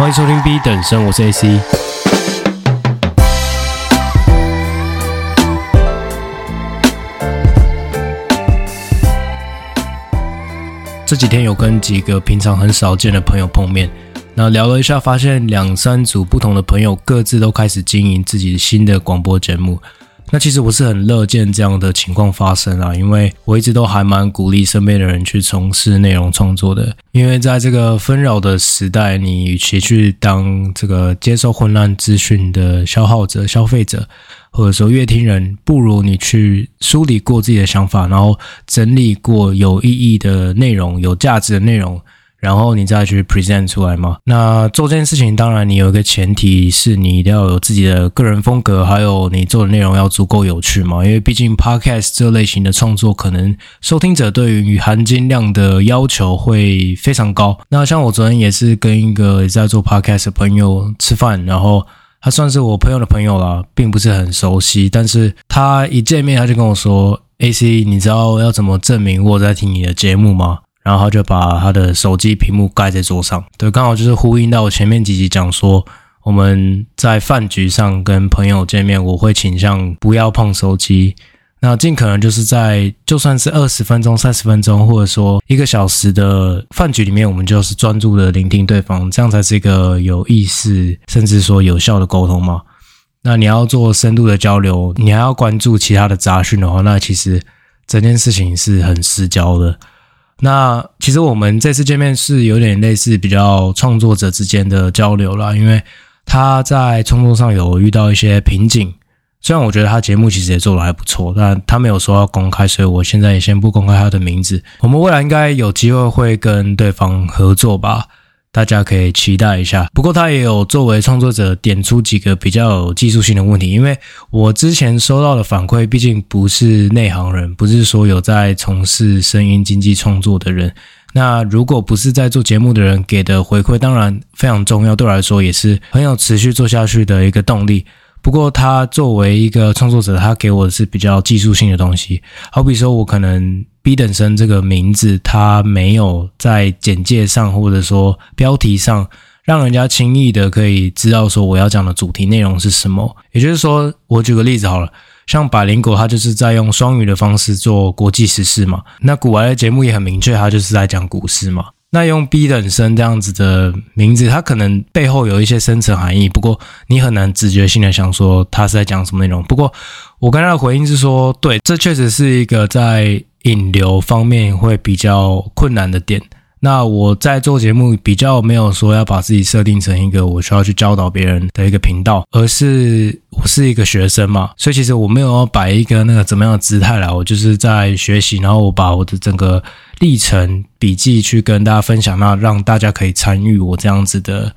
欢迎收听 B 等生，我是 AC。这几天有跟几个平常很少见的朋友碰面，那聊了一下，发现两三组不同的朋友各自都开始经营自己新的广播节目。那其实我是很乐见这样的情况发生啊，因为我一直都还蛮鼓励身边的人去从事内容创作的。因为在这个纷扰的时代，你与其去当这个接受混乱资讯的消耗者、消费者，或者说阅听人，不如你去梳理过自己的想法，然后整理过有意义的内容、有价值的内容。然后你再去 present 出来嘛。那做这件事情，当然你有一个前提是你一定要有自己的个人风格，还有你做的内容要足够有趣嘛。因为毕竟 podcast 这类型的创作，可能收听者对于含金量的要求会非常高。那像我昨天也是跟一个在做 podcast 的朋友吃饭，然后他算是我朋友的朋友啦，并不是很熟悉，但是他一见面他就跟我说：“AC，你知道要怎么证明我在听你的节目吗？”然后他就把他的手机屏幕盖在桌上，对，刚好就是呼应到我前面几集讲说，我们在饭局上跟朋友见面，我会倾向不要碰手机，那尽可能就是在就算是二十分钟、三十分钟，或者说一个小时的饭局里面，我们就是专注的聆听对方，这样才是一个有意识甚至说有效的沟通嘛。那你要做深度的交流，你还要关注其他的杂讯的话，那其实整件事情是很失焦的。那其实我们这次见面是有点类似比较创作者之间的交流啦，因为他在创作上有遇到一些瓶颈，虽然我觉得他节目其实也做得还不错，但他没有说要公开，所以我现在也先不公开他的名字。我们未来应该有机会会跟对方合作吧。大家可以期待一下。不过他也有作为创作者点出几个比较有技术性的问题，因为我之前收到的反馈，毕竟不是内行人，不是说有在从事声音经济创作的人。那如果不是在做节目的人给的回馈，当然非常重要，对我来说也是很有持续做下去的一个动力。不过他作为一个创作者，他给我的是比较技术性的东西，好比说我可能。B 等生这个名字，它没有在简介上或者说标题上，让人家轻易的可以知道说我要讲的主题内容是什么。也就是说，我举个例子好了，像百灵果，它就是在用双语的方式做国际时事嘛。那股癌的节目也很明确，它就是在讲股市嘛。那用 B 等生这样子的名字，它可能背后有一些深层含义，不过你很难直觉性的想说它是在讲什么内容。不过我跟他的回应是说，对，这确实是一个在。引流方面会比较困难的点。那我在做节目比较没有说要把自己设定成一个我需要去教导别人的一个频道，而是我是一个学生嘛，所以其实我没有要摆一个那个怎么样的姿态来，我就是在学习，然后我把我的整个历程笔记去跟大家分享，那让大家可以参与我这样子的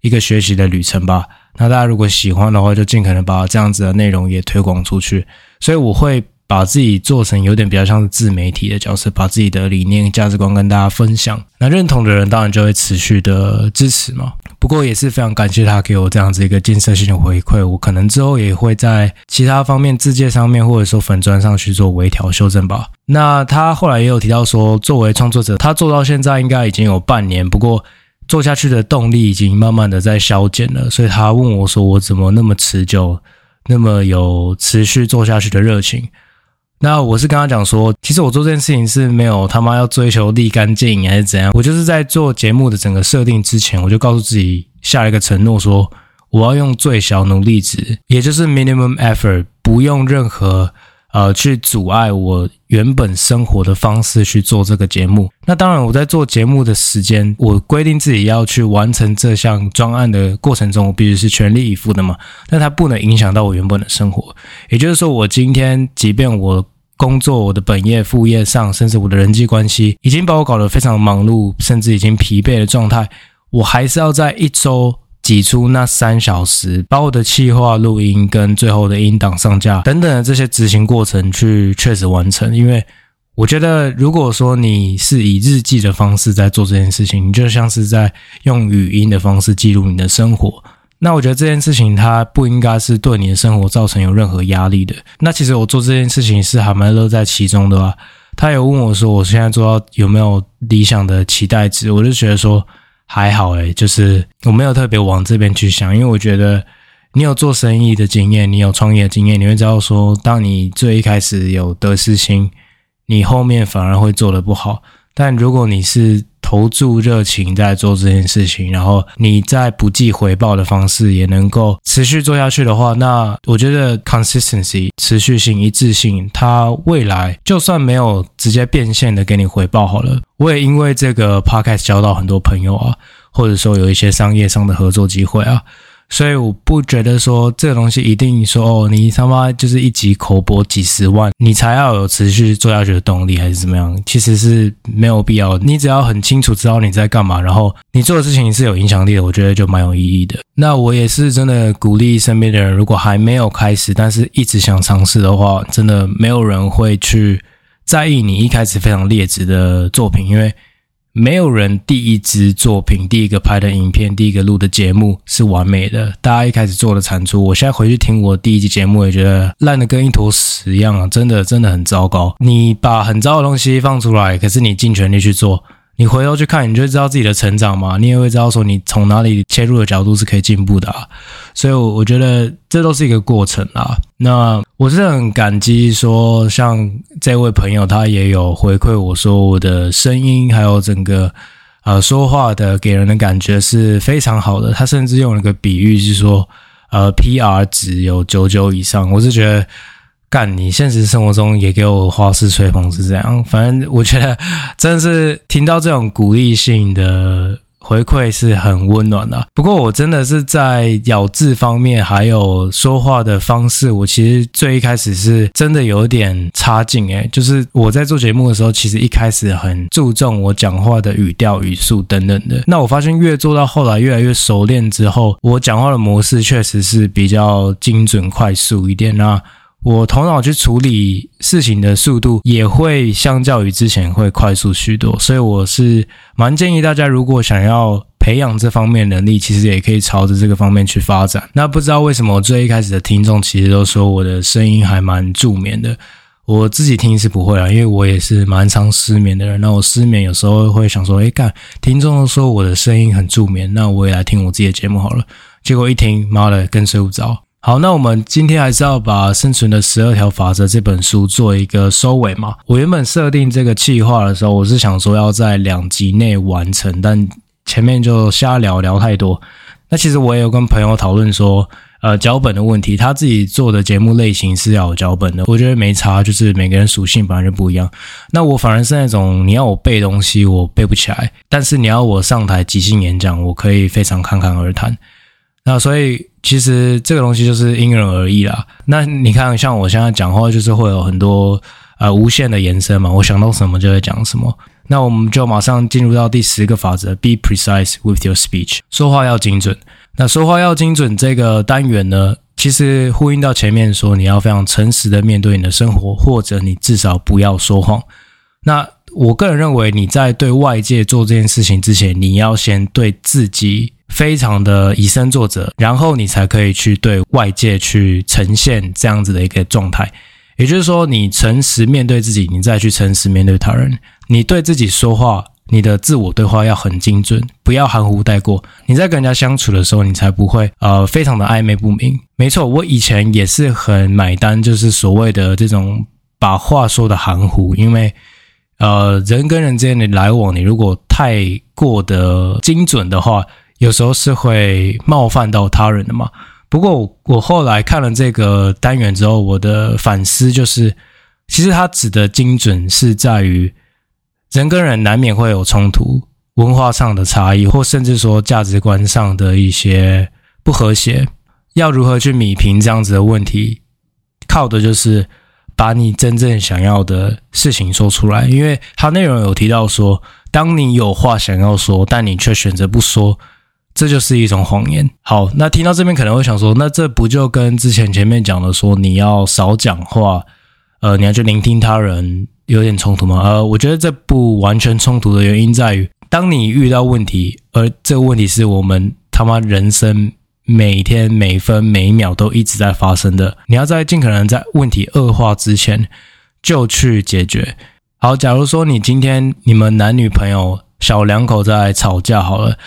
一个学习的旅程吧。那大家如果喜欢的话，就尽可能把这样子的内容也推广出去。所以我会。把自己做成有点比较像是自媒体的角色，把自己的理念、价值观跟大家分享。那认同的人当然就会持续的支持嘛。不过也是非常感谢他给我这样子一个建设性的回馈。我可能之后也会在其他方面、自介上面或者说粉砖上去做微调修正吧。那他后来也有提到说，作为创作者，他做到现在应该已经有半年，不过做下去的动力已经慢慢的在消减了。所以他问我说，我怎么那么持久，那么有持续做下去的热情？那我是跟他讲说，其实我做这件事情是没有他妈要追求立竿见影还是怎样，我就是在做节目的整个设定之前，我就告诉自己下了一个承诺，说我要用最小努力值，也就是 minimum effort，不用任何呃去阻碍我原本生活的方式去做这个节目。那当然，我在做节目的时间，我规定自己要去完成这项专案的过程中，我必须是全力以赴的嘛。但它不能影响到我原本的生活，也就是说，我今天即便我工作，我的本业、副业上，甚至我的人际关系，已经把我搞得非常忙碌，甚至已经疲惫的状态。我还是要在一周挤出那三小时，把我的企划、录音跟最后的音档上架等等的这些执行过程去确实完成。因为我觉得，如果说你是以日记的方式在做这件事情，你就像是在用语音的方式记录你的生活。那我觉得这件事情它不应该是对你的生活造成有任何压力的。那其实我做这件事情是还蛮乐在其中的啊。他有问我说，我现在做到有没有理想的期待值？我就觉得说还好诶，就是我没有特别往这边去想，因为我觉得你有做生意的经验，你有创业的经验，你会知道说，当你最一开始有得失心，你后面反而会做得不好。但如果你是投注热情在做这件事情，然后你在不计回报的方式也能够持续做下去的话，那我觉得 consistency 持续性、一致性，它未来就算没有直接变现的给你回报好了，我也因为这个 podcast 交到很多朋友啊，或者说有一些商业上的合作机会啊。所以我不觉得说这个东西一定说哦，你他妈就是一集口播几十万，你才要有持续做下去的动力，还是怎么样？其实是没有必要。你只要很清楚知道你在干嘛，然后你做的事情是有影响力的，我觉得就蛮有意义的。那我也是真的鼓励身边的人，如果还没有开始，但是一直想尝试的话，真的没有人会去在意你一开始非常劣质的作品，因为。没有人第一支作品、第一个拍的影片、第一个录的节目是完美的。大家一开始做的产出，我现在回去听我第一集节目，也觉得烂的跟一坨屎一样啊！真的，真的很糟糕。你把很糟的东西放出来，可是你尽全力去做。你回头去看，你就知道自己的成长嘛，你也会知道说你从哪里切入的角度是可以进步的啊。所以，我我觉得这都是一个过程啊。那我是很感激说，像这位朋友，他也有回馈我说，我的声音还有整个呃说话的给人的感觉是非常好的。他甚至用了个比喻，是说呃 PR 值有九九以上。我是觉得。干，你现实生活中也给我花式吹捧是这样，反正我觉得真的是听到这种鼓励性的回馈是很温暖的。不过我真的是在咬字方面还有说话的方式，我其实最一开始是真的有点差劲诶，就是我在做节目的时候，其实一开始很注重我讲话的语调、语速等等的。那我发现越做到后来越来越熟练之后，我讲话的模式确实是比较精准、快速一点啊。我头脑去处理事情的速度也会相较于之前会快速许多，所以我是蛮建议大家，如果想要培养这方面能力，其实也可以朝着这个方面去发展。那不知道为什么我最一开始的听众其实都说我的声音还蛮助眠的，我自己听是不会啊，因为我也是蛮常失眠的人。那我失眠有时候会想说，诶，干，听众都说我的声音很助眠，那我也来听我自己的节目好了。结果一听，妈的，更睡不着。好，那我们今天还是要把《生存的十二条法则》这本书做一个收尾嘛。我原本设定这个计划的时候，我是想说要在两集内完成，但前面就瞎聊聊太多。那其实我也有跟朋友讨论说，呃，脚本的问题，他自己做的节目类型是要有脚本的，我觉得没差，就是每个人属性本来就不一样。那我反而是那种你要我背东西，我背不起来，但是你要我上台即兴演讲，我可以非常侃侃而谈。那所以其实这个东西就是因人而异啦。那你看，像我现在讲话，就是会有很多呃无限的延伸嘛。我想到什么就会讲什么。那我们就马上进入到第十个法则：Be precise with your speech。说话要精准。那说话要精准这个单元呢，其实呼应到前面说，你要非常诚实的面对你的生活，或者你至少不要说谎。那我个人认为，你在对外界做这件事情之前，你要先对自己。非常的以身作则，然后你才可以去对外界去呈现这样子的一个状态。也就是说，你诚实面对自己，你再去诚实面对他人。你对自己说话，你的自我对话要很精准，不要含糊带过。你在跟人家相处的时候，你才不会呃非常的暧昧不明。没错，我以前也是很买单，就是所谓的这种把话说的含糊，因为呃人跟人之间的来往，你如果太过的精准的话。有时候是会冒犯到他人的嘛。不过我后来看了这个单元之后，我的反思就是，其实它指的精准是在于人跟人难免会有冲突，文化上的差异，或甚至说价值观上的一些不和谐。要如何去弭平这样子的问题，靠的就是把你真正想要的事情说出来。因为它内容有提到说，当你有话想要说，但你却选择不说。这就是一种谎言。好，那听到这边可能会想说，那这不就跟之前前面讲的说你要少讲话，呃，你要去聆听他人有点冲突吗？呃，我觉得这不完全冲突的原因在于，当你遇到问题，而这个问题是我们他妈人生每天每分每秒都一直在发生的，你要在尽可能在问题恶化之前就去解决。好，假如说你今天你们男女朋友。小两口在吵架好了，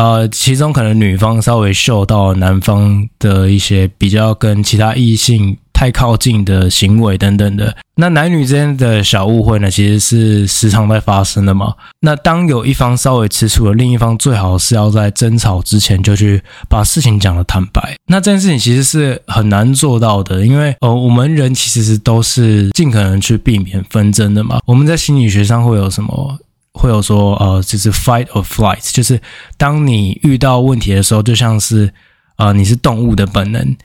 呃，其中可能女方稍微嗅到男方的一些比较跟其他异性。太靠近的行为等等的，那男女之间的小误会呢，其实是时常在发生的嘛。那当有一方稍微吃醋了，另一方最好是要在争吵之前就去把事情讲得坦白。那这件事情其实是很难做到的，因为呃，我们人其实是都是尽可能去避免纷争的嘛。我们在心理学上会有什么？会有说呃，就是 fight or flight，就是当你遇到问题的时候，就像是呃，你是动物的本能。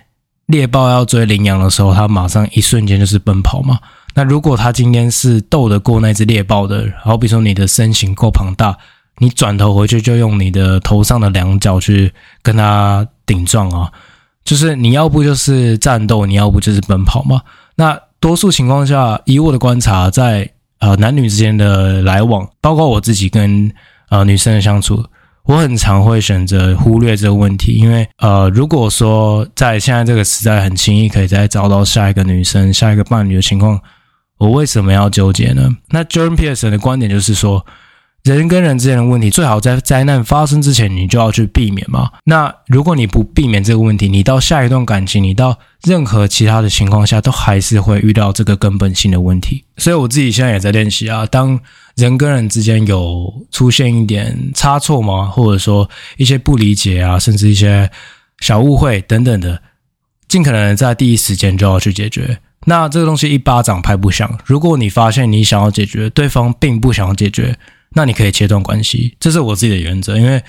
猎豹要追羚羊的时候，它马上一瞬间就是奔跑嘛。那如果它今天是斗得过那只猎豹的，好比说你的身形够庞大，你转头回去就用你的头上的两脚去跟它顶撞啊，就是你要不就是战斗，你要不就是奔跑嘛。那多数情况下，以我的观察，在呃男女之间的来往，包括我自己跟呃女生的相处。我很常会选择忽略这个问题，因为呃，如果说在现在这个时代很轻易可以再找到下一个女生、下一个伴侣的情况，我为什么要纠结呢？那 John Pearson 的观点就是说，人跟人之间的问题，最好在灾难发生之前，你就要去避免嘛。那如果你不避免这个问题，你到下一段感情，你到任何其他的情况下，都还是会遇到这个根本性的问题。所以我自己现在也在练习啊，当人跟人之间有出现一点差错吗？或者说一些不理解啊，甚至一些小误会等等的，尽可能在第一时间就要去解决。那这个东西一巴掌拍不响。如果你发现你想要解决，对方并不想要解决。那你可以切断关系，这是我自己的原则，因为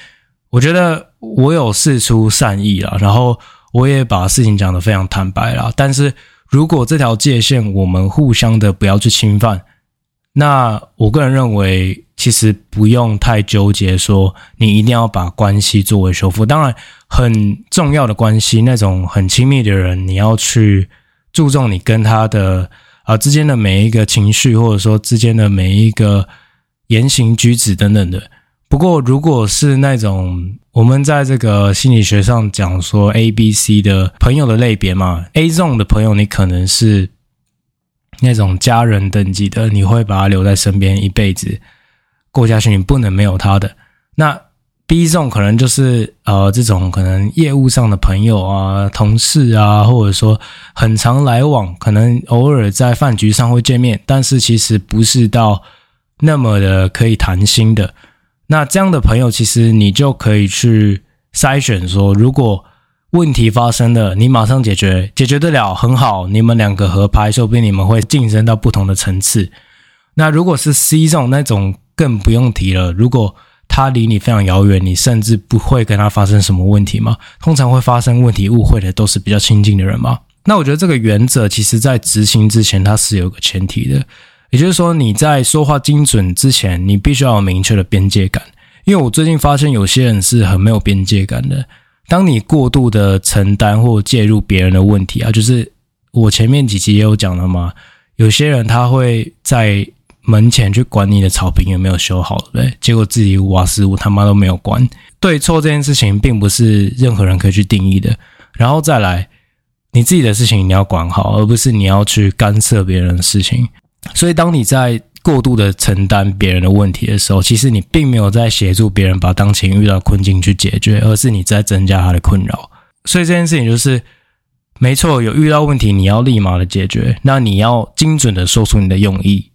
我觉得我有事出善意了，然后我也把事情讲得非常坦白了。但是如果这条界限我们互相的不要去侵犯，那我个人认为其实不用太纠结，说你一定要把关系作为修复。当然，很重要的关系，那种很亲密的人，你要去注重你跟他的啊、之间的每一个情绪，或者说之间的每一个。言行举止等等的。不过，如果是那种我们在这个心理学上讲说 A、B、C 的朋友的类别嘛，A zone 的朋友，你可能是那种家人等级的，你会把他留在身边一辈子过下去，你不能没有他的。那 B zone 可能就是呃这种可能业务上的朋友啊、同事啊，或者说很常来往，可能偶尔在饭局上会见面，但是其实不是到。那么的可以谈心的，那这样的朋友，其实你就可以去筛选说，如果问题发生了，你马上解决，解决得了很好，你们两个合拍，说不定你们会晋升到不同的层次。那如果是 C 这种那种，更不用提了。如果他离你非常遥远，你甚至不会跟他发生什么问题吗？通常会发生问题、误会的都是比较亲近的人吗？那我觉得这个原则，其实在执行之前，它是有个前提的。也就是说，你在说话精准之前，你必须要有明确的边界感。因为我最近发现有些人是很没有边界感的。当你过度的承担或介入别人的问题啊，就是我前面几集也有讲了嘛，有些人他会在门前去管你的草坪有没有修好，对不对？结果自己瓦斯屋他妈都没有关。对错这件事情，并不是任何人可以去定义的。然后再来，你自己的事情你要管好，而不是你要去干涉别人的事情。所以，当你在过度的承担别人的问题的时候，其实你并没有在协助别人把当前遇到的困境去解决，而是你在增加他的困扰。所以这件事情就是，没错，有遇到问题，你要立马的解决，那你要精准的说出你的用意，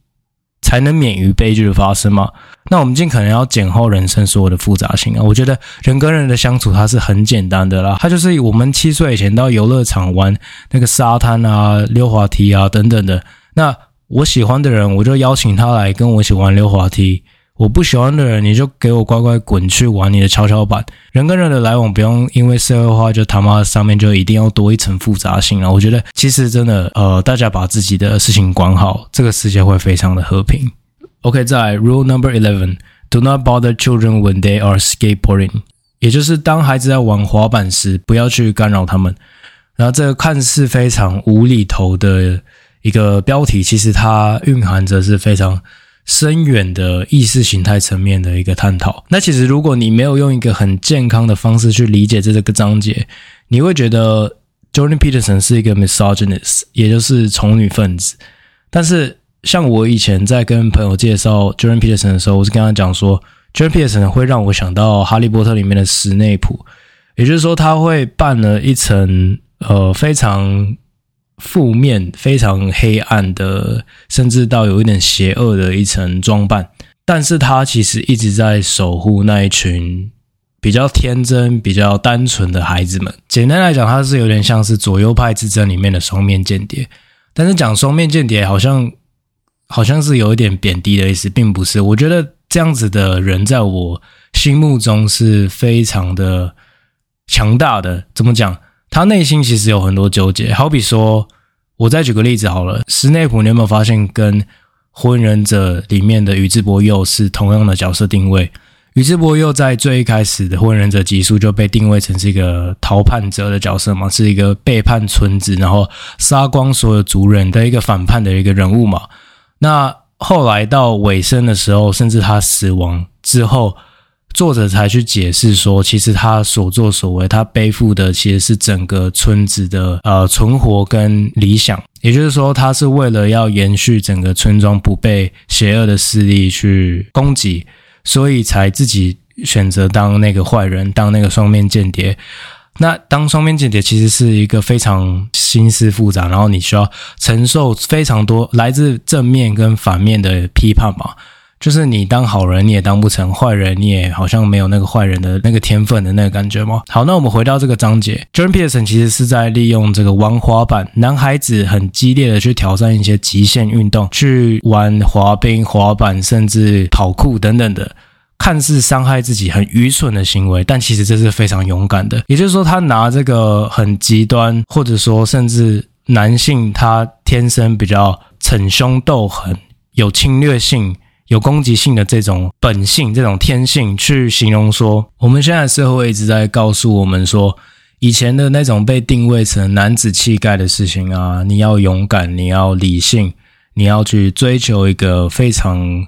才能免于悲剧的发生嘛。那我们尽可能要简化人生所有的复杂性啊。我觉得人跟人的相处，它是很简单的啦，它就是我们七岁以前到游乐场玩那个沙滩啊、溜滑梯啊等等的，那。我喜欢的人，我就邀请他来跟我一起玩溜滑梯；我不喜欢的人，你就给我乖乖滚去玩你的跷跷板。人跟人的来往，不用因为社会化就他妈上面就一定要多一层复杂性了。我觉得其实真的，呃，大家把自己的事情管好，这个世界会非常的和平。OK，再来 Rule Number Eleven：Do not bother children when they are skateboarding。也就是当孩子在玩滑板时，不要去干扰他们。然后这个看似非常无厘头的。一个标题，其实它蕴含着是非常深远的意识形态层面的一个探讨。那其实，如果你没有用一个很健康的方式去理解这个章节，你会觉得 Jordan Peterson 是一个 misogynist，也就是从女分子。但是，像我以前在跟朋友介绍 Jordan Peterson 的时候，我是跟他讲说，Jordan Peterson 会让我想到《哈利波特》里面的史内普，也就是说，他会扮了一层呃非常负面、非常黑暗的，甚至到有一点邪恶的一层装扮，但是他其实一直在守护那一群比较天真、比较单纯的孩子们。简单来讲，他是有点像是左右派之争里面的双面间谍，但是讲双面间谍好像好像是有一点贬低的意思，并不是。我觉得。这样子的人，在我心目中是非常的强大的。怎么讲？他内心其实有很多纠结。好比说，我再举个例子好了。史内普，你有没有发现，跟《火影忍者》里面的宇智波鼬是同样的角色定位？宇智波鼬在最一开始的《火影忍者》集数就被定位成是一个逃叛者的角色嘛，是一个背叛村子，然后杀光所有族人的一个反叛的一个人物嘛。那后来到尾声的时候，甚至他死亡之后，作者才去解释说，其实他所作所为，他背负的其实是整个村子的呃存活跟理想。也就是说，他是为了要延续整个村庄不被邪恶的势力去攻击，所以才自己选择当那个坏人，当那个双面间谍。那当双面间谍其实是一个非常心思复杂，然后你需要承受非常多来自正面跟反面的批判吧。就是你当好人你也当不成，坏人你也好像没有那个坏人的那个天分的那个感觉吗。好，那我们回到这个章节，Jordan Peterson 其实是在利用这个玩滑板，男孩子很激烈的去挑战一些极限运动，去玩滑冰、滑板，甚至跑酷等等的。看似伤害自己很愚蠢的行为，但其实这是非常勇敢的。也就是说，他拿这个很极端，或者说甚至男性他天生比较逞凶斗狠、有侵略性、有攻击性的这种本性、这种天性，去形容说，我们现在社会一直在告诉我们说，以前的那种被定位成男子气概的事情啊，你要勇敢，你要理性，你要去追求一个非常。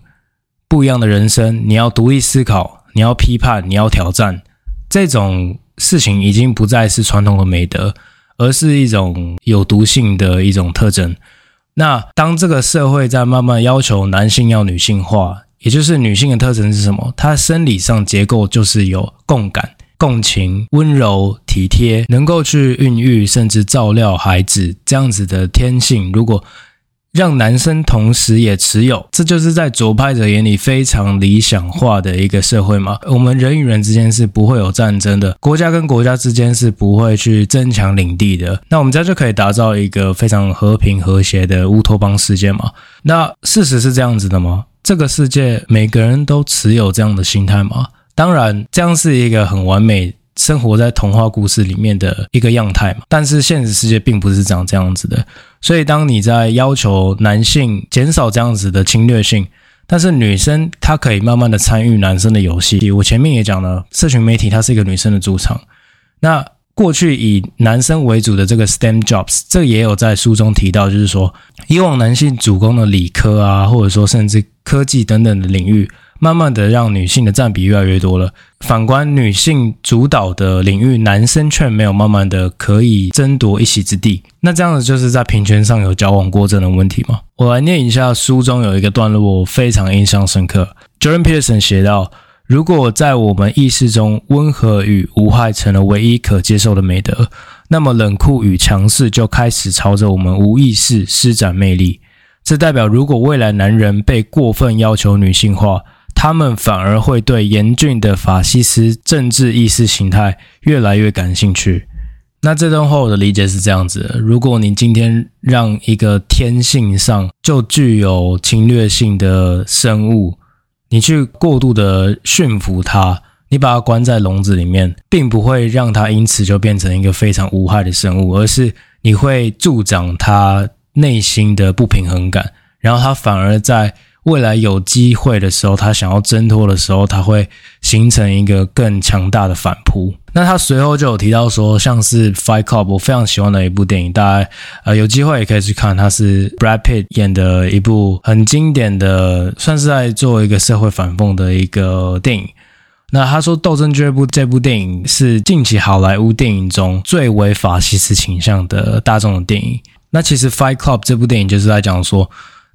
不一样的人生，你要独立思考，你要批判，你要挑战，这种事情已经不再是传统的美德，而是一种有毒性的一种特征。那当这个社会在慢慢要求男性要女性化，也就是女性的特征是什么？她生理上结构就是有共感、共情、温柔、体贴，能够去孕育甚至照料孩子这样子的天性。如果让男生同时也持有，这就是在左派者眼里非常理想化的一个社会嘛。我们人与人之间是不会有战争的，国家跟国家之间是不会去争抢领地的。那我们这样就可以打造一个非常和平和谐的乌托邦世界嘛？那事实是这样子的吗？这个世界每个人都持有这样的心态吗？当然，这样是一个很完美。生活在童话故事里面的一个样态嘛，但是现实世界并不是长这样子的。所以，当你在要求男性减少这样子的侵略性，但是女生她可以慢慢的参与男生的游戏。我前面也讲了，社群媒体它是一个女生的主场。那过去以男生为主的这个 STEM jobs，这也有在书中提到，就是说以往男性主攻的理科啊，或者说甚至科技等等的领域。慢慢的，让女性的占比越来越多了。反观女性主导的领域，男生却没有慢慢的可以争夺一席之地。那这样子就是在平权上有矫枉过正的问题吗？我来念一下书中有一个段落，我非常印象深刻。Jordan Peterson 写道：如果在我们意识中，温和与无害成了唯一可接受的美德，那么冷酷与强势就开始朝着我们无意识施展魅力。这代表，如果未来男人被过分要求女性化，他们反而会对严峻的法西斯政治意识形态越来越感兴趣。那这段话我的理解是这样子：如果你今天让一个天性上就具有侵略性的生物，你去过度的驯服它，你把它关在笼子里面，并不会让它因此就变成一个非常无害的生物，而是你会助长它内心的不平衡感，然后它反而在。未来有机会的时候，他想要挣脱的时候，他会形成一个更强大的反扑。那他随后就有提到说，像是《Fight Club》，我非常喜欢的一部电影，大家呃有机会也可以去看。它是 Brad Pitt 演的一部很经典的，算是在做一个社会反讽的一个电影。那他说，《斗争俱乐部》这部电影是近期好莱坞电影中最为法西斯倾向的大众的电影。那其实《Fight Club》这部电影就是在讲说。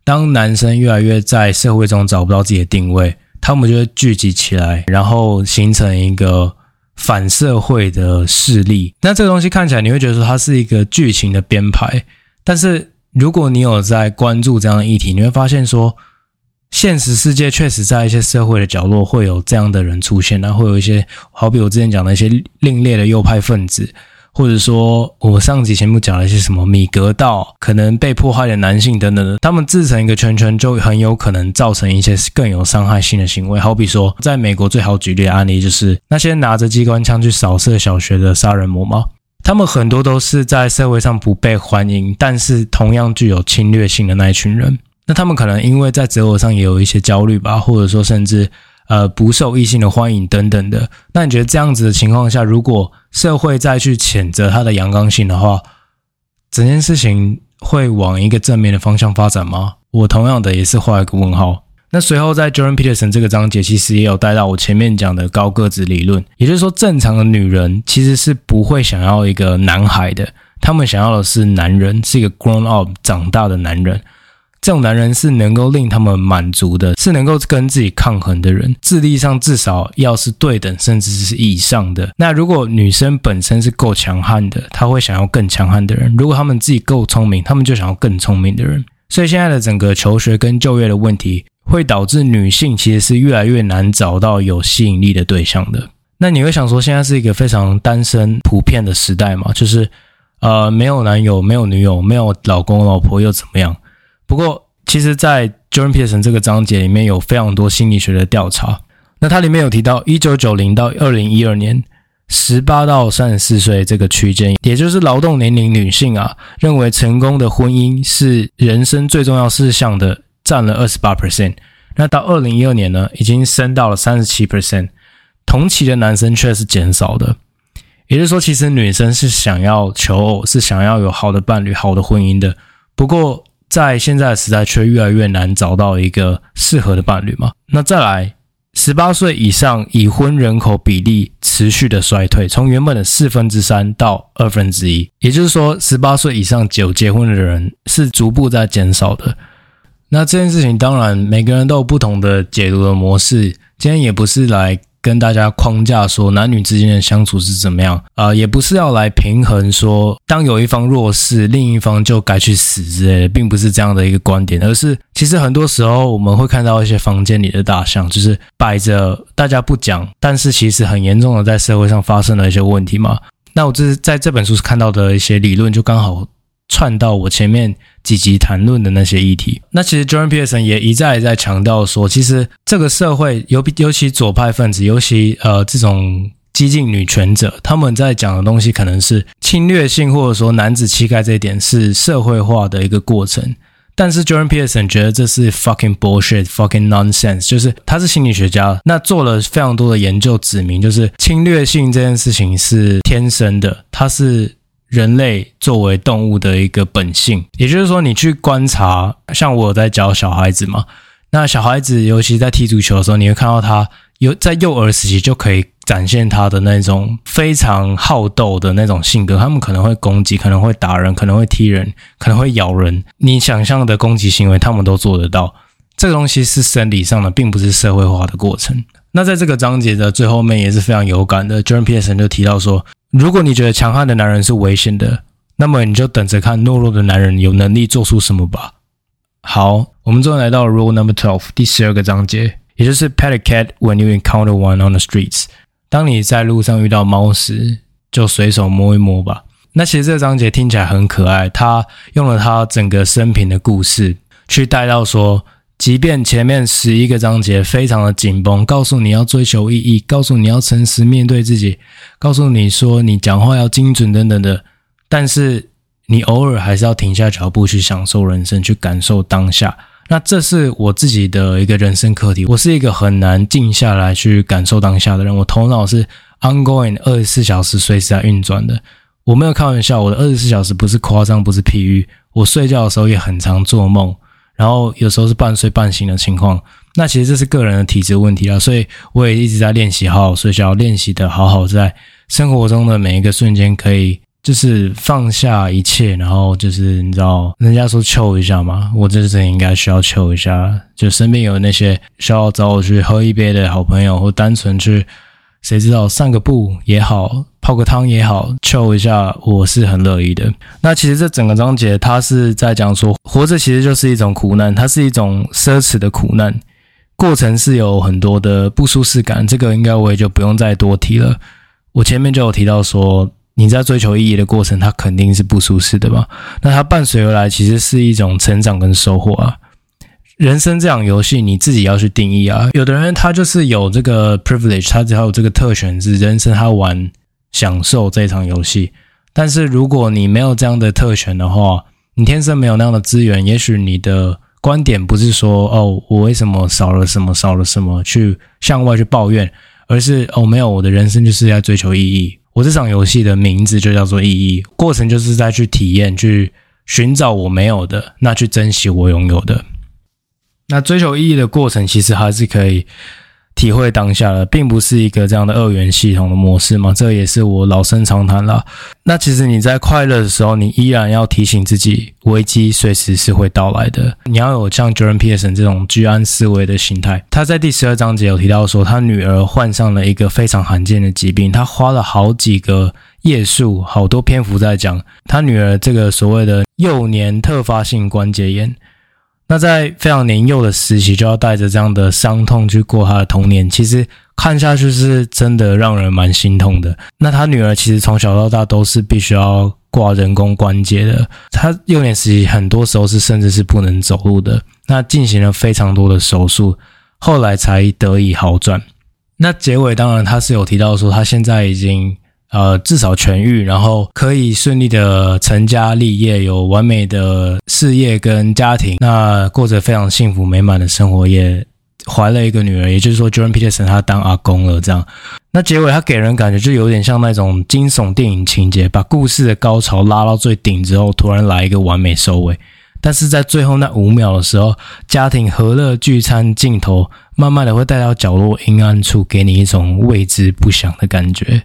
当男生越来越在社会中找不到自己的定位，他们就会聚集起来，然后形成一个反社会的势力。那这个东西看起来你会觉得说它是一个剧情的编排，但是如果你有在关注这样的议题，你会发现说，现实世界确实在一些社会的角落会有这样的人出现，然后会有一些好比我之前讲的一些另类的右派分子。或者说，我上集节目讲了一些什么米格道可能被迫害的男性等等的，他们自成一个圈圈，就很有可能造成一些更有伤害性的行为。好比说，在美国最好举例的案例就是那些拿着机关枪去扫射小学的杀人魔嘛，他们很多都是在社会上不被欢迎，但是同样具有侵略性的那一群人。那他们可能因为在择偶上也有一些焦虑吧，或者说甚至。呃，不受异性的欢迎等等的，那你觉得这样子的情况下，如果社会再去谴责他的阳刚性的话，整件事情会往一个正面的方向发展吗？我同样的也是画一个问号。那随后在 Jordan Peterson 这个章节，其实也有带到我前面讲的高个子理论，也就是说，正常的女人其实是不会想要一个男孩的，她们想要的是男人，是一个 grown up 长大的男人。这种男人是能够令他们满足的，是能够跟自己抗衡的人，智力上至少要是对等，甚至是以上的。那如果女生本身是够强悍的，她会想要更强悍的人；如果他们自己够聪明，他们就想要更聪明的人。所以现在的整个求学跟就业的问题，会导致女性其实是越来越难找到有吸引力的对象的。那你会想说，现在是一个非常单身普遍的时代吗？就是呃，没有男友，没有女友，没有老公老婆又怎么样？不过，其实，在 John Peterson 这个章节里面有非常多心理学的调查。那它里面有提到，一九九零到二零一二年，十八到三十四岁这个区间，也就是劳动年龄女性啊，认为成功的婚姻是人生最重要事项的，占了二十八 percent。那到二零一二年呢，已经升到了三十七 percent。同期的男生却是减少的。也就是说，其实女生是想要求偶，是想要有好的伴侣、好的婚姻的。不过，在现在的时代，却越来越难找到一个适合的伴侣嘛。那再来，十八岁以上已婚人口比例持续的衰退，从原本的四分之三到二分之一，也就是说，十八岁以上有结婚的人是逐步在减少的。那这件事情，当然每个人都有不同的解读的模式。今天也不是来。跟大家框架说男女之间的相处是怎么样啊、呃？也不是要来平衡说，当有一方弱势，另一方就该去死之类的，并不是这样的一个观点，而是其实很多时候我们会看到一些房间里的大象，就是摆着大家不讲，但是其实很严重的在社会上发生了一些问题嘛。那我这是在这本书是看到的一些理论，就刚好。串到我前面几集谈论的那些议题，那其实 Jordan Peterson 也一再一再强调说，其实这个社会尤尤其左派分子，尤其呃这种激进女权者，他们在讲的东西可能是侵略性，或者说男子气概这一点是社会化的一个过程。但是 Jordan Peterson 觉得这是 fucking bullshit，fucking nonsense，就是他是心理学家，那做了非常多的研究，指明就是侵略性这件事情是天生的，它是。人类作为动物的一个本性，也就是说，你去观察，像我在教小孩子嘛，那小孩子尤其在踢足球的时候，你会看到他有在幼儿时期就可以展现他的那种非常好斗的那种性格，他们可能会攻击，可能会打人，可能会踢人，可能会咬人，你想象的攻击行为，他们都做得到。这个东西是生理上的，并不是社会化的过程。那在这个章节的最后面也是非常有感的，John Peterson 就提到说。如果你觉得强悍的男人是危险的，那么你就等着看懦弱的男人有能力做出什么吧。好，我们终于来到 Rule Number Twelve 第十二个章节，也就是 Pet a cat when you encounter one on the streets。当你在路上遇到猫时，就随手摸一摸吧。那其实这个章节听起来很可爱，他用了他整个生平的故事去带到说。即便前面十一个章节非常的紧绷，告诉你要追求意义，告诉你要诚实面对自己，告诉你说你讲话要精准等等的，但是你偶尔还是要停下脚步去享受人生，去感受当下。那这是我自己的一个人生课题。我是一个很难静下来去感受当下的人，我头脑是 ongoing 二十四小时随时在运转的。我没有开玩笑，我的二十四小时不是夸张，不是譬喻。我睡觉的时候也很常做梦。然后有时候是半睡半醒的情况，那其实这是个人的体质问题啦，所以我也一直在练习好好睡觉，练习的好好在生活中的每一个瞬间可以就是放下一切，然后就是你知道，人家说抽一下嘛，我这阵应该需要抽一下，就身边有那些需要找我去喝一杯的好朋友，或单纯去，谁知道散个步也好，泡个汤也好，chill 一下，我是很乐意的。那其实这整个章节，它是在讲说，活着其实就是一种苦难，它是一种奢侈的苦难，过程是有很多的不舒适感，这个应该我也就不用再多提了。我前面就有提到说。你在追求意义的过程，它肯定是不舒适的吧？那它伴随而来，其实是一种成长跟收获啊。人生这场游戏，你自己要去定义啊。有的人他就是有这个 privilege，他只要有这个特权，是人生他玩享受这场游戏。但是如果你没有这样的特权的话，你天生没有那样的资源，也许你的观点不是说哦，我为什么少了什么，少了什么，去向外去抱怨，而是哦，没有，我的人生就是在追求意义。我这场游戏的名字就叫做意义，过程就是在去体验、去寻找我没有的，那去珍惜我拥有的。那追求意义的过程，其实还是可以。体会当下的，并不是一个这样的二元系统的模式嘛？这也是我老生常谈了。那其实你在快乐的时候，你依然要提醒自己，危机随时是会到来的。你要有像 Jordan Peterson 这种居安思危的心态。他在第十二章节有提到说，他女儿患上了一个非常罕见的疾病，他花了好几个页数，好多篇幅在讲他女儿这个所谓的幼年特发性关节炎。那在非常年幼的时期就要带着这样的伤痛去过他的童年，其实看下去是真的让人蛮心痛的。那他女儿其实从小到大都是必须要挂人工关节的，他幼年时期很多时候是甚至是不能走路的。那进行了非常多的手术，后来才得以好转。那结尾当然他是有提到说他现在已经。呃，至少痊愈，然后可以顺利的成家立业，有完美的事业跟家庭，那过着非常幸福美满的生活，也怀了一个女儿，也就是说，Jordan Peterson 他当阿公了，这样。那结尾他给人感觉就有点像那种惊悚电影情节，把故事的高潮拉到最顶之后，突然来一个完美收尾。但是在最后那五秒的时候，家庭和乐聚餐镜头慢慢的会带到角落阴暗处，给你一种未知不祥的感觉。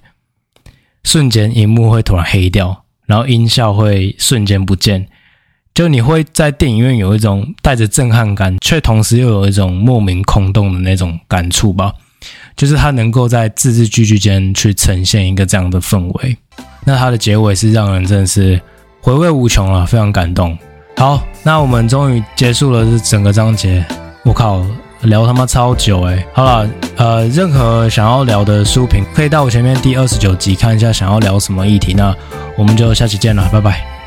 瞬间，荧幕会突然黑掉，然后音效会瞬间不见，就你会在电影院有一种带着震撼感，却同时又有一种莫名空洞的那种感触吧。就是它能够在字字句句间去呈现一个这样的氛围。那它的结尾是让人真的是回味无穷啊，非常感动。好，那我们终于结束了这整个章节。我靠！聊他妈超久哎、好了，呃，任何想要聊的书评，可以到我前面第二十九集看一下，想要聊什么议题，那我们就下期见了，拜拜。